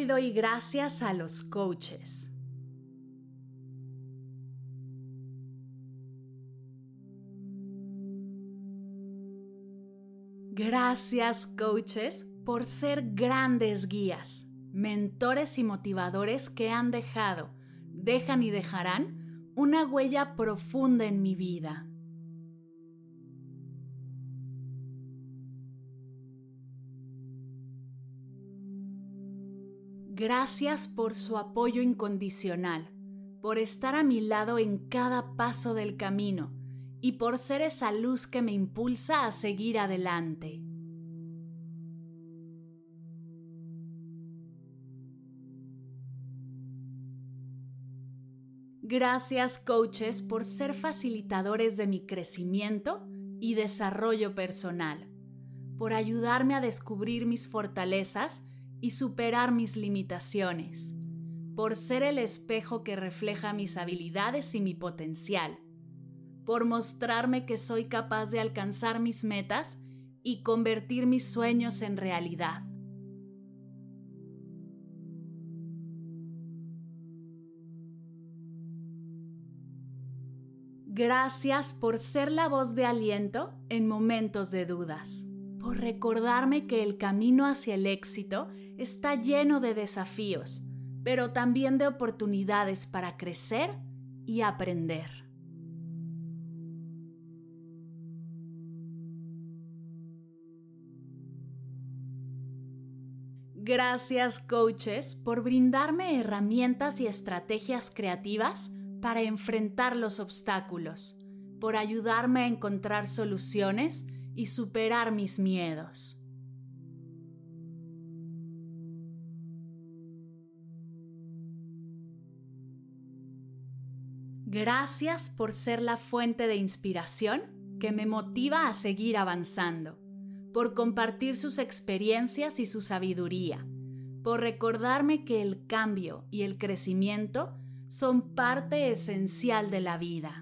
Hoy doy gracias a los coaches. Gracias coaches por ser grandes guías, mentores y motivadores que han dejado, dejan y dejarán una huella profunda en mi vida. Gracias por su apoyo incondicional, por estar a mi lado en cada paso del camino y por ser esa luz que me impulsa a seguir adelante. Gracias coaches por ser facilitadores de mi crecimiento y desarrollo personal, por ayudarme a descubrir mis fortalezas y superar mis limitaciones, por ser el espejo que refleja mis habilidades y mi potencial, por mostrarme que soy capaz de alcanzar mis metas y convertir mis sueños en realidad. Gracias por ser la voz de aliento en momentos de dudas, por recordarme que el camino hacia el éxito está lleno de desafíos, pero también de oportunidades para crecer y aprender. Gracias coaches por brindarme herramientas y estrategias creativas para enfrentar los obstáculos, por ayudarme a encontrar soluciones y superar mis miedos. Gracias por ser la fuente de inspiración que me motiva a seguir avanzando, por compartir sus experiencias y su sabiduría, por recordarme que el cambio y el crecimiento son parte esencial de la vida.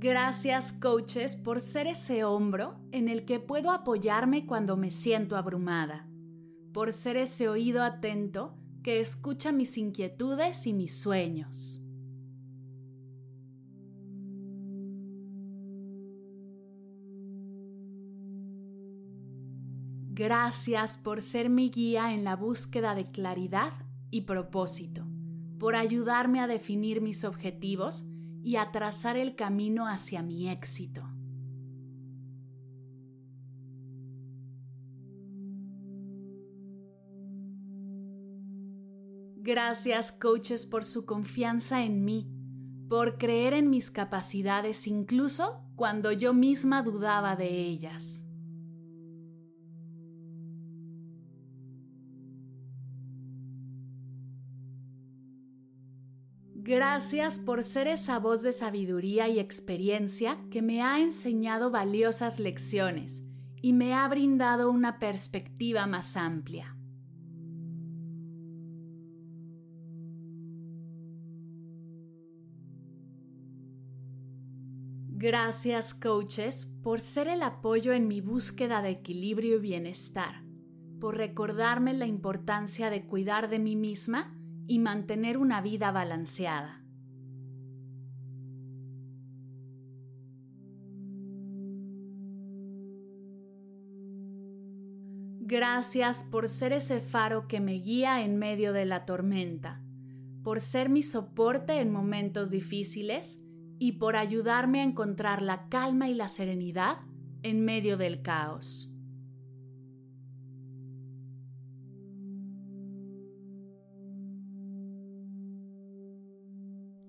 Gracias coaches por ser ese hombro en el que puedo apoyarme cuando me siento abrumada, por ser ese oído atento que escucha mis inquietudes y mis sueños. Gracias por ser mi guía en la búsqueda de claridad y propósito, por ayudarme a definir mis objetivos y a trazar el camino hacia mi éxito. Gracias coaches por su confianza en mí, por creer en mis capacidades incluso cuando yo misma dudaba de ellas. Gracias por ser esa voz de sabiduría y experiencia que me ha enseñado valiosas lecciones y me ha brindado una perspectiva más amplia. Gracias coaches por ser el apoyo en mi búsqueda de equilibrio y bienestar, por recordarme la importancia de cuidar de mí misma y mantener una vida balanceada. Gracias por ser ese faro que me guía en medio de la tormenta, por ser mi soporte en momentos difíciles y por ayudarme a encontrar la calma y la serenidad en medio del caos.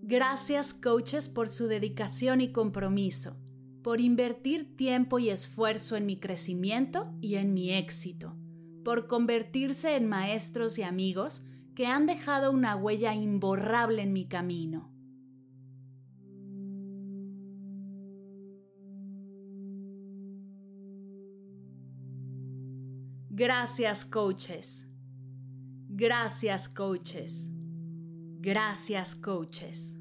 Gracias coaches por su dedicación y compromiso por invertir tiempo y esfuerzo en mi crecimiento y en mi éxito, por convertirse en maestros y amigos que han dejado una huella imborrable en mi camino. Gracias coaches. Gracias coaches. Gracias coaches.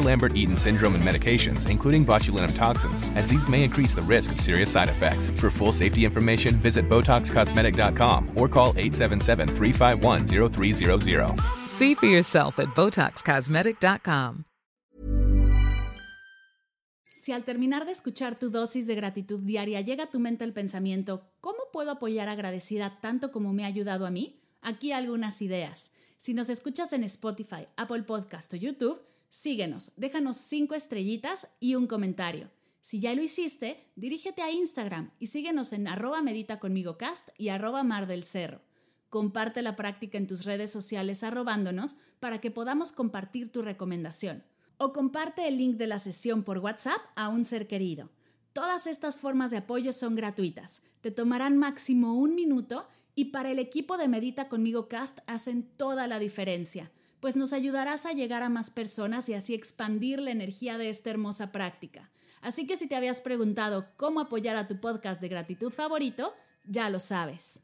Lambert-Eaton syndrome and medications, including botulinum toxins, as these may increase the risk of serious side effects. For full safety information, visit BotoxCosmetic.com or call 877-351-0300. See for yourself at BotoxCosmetic.com. Si al terminar de escuchar tu dosis de gratitud diaria llega a tu mente el pensamiento, ¿cómo puedo apoyar agradecida tanto como me ha ayudado a mí? Aquí algunas ideas. Si nos escuchas en Spotify, Apple Podcast o YouTube, Síguenos, déjanos cinco estrellitas y un comentario. Si ya lo hiciste, dirígete a Instagram y síguenos en arroba medita conmigo cast y arroba mar del cerro. Comparte la práctica en tus redes sociales arrobándonos para que podamos compartir tu recomendación. O comparte el link de la sesión por WhatsApp a un ser querido. Todas estas formas de apoyo son gratuitas. Te tomarán máximo un minuto y para el equipo de Medita conmigo Cast hacen toda la diferencia pues nos ayudarás a llegar a más personas y así expandir la energía de esta hermosa práctica. Así que si te habías preguntado cómo apoyar a tu podcast de gratitud favorito, ya lo sabes.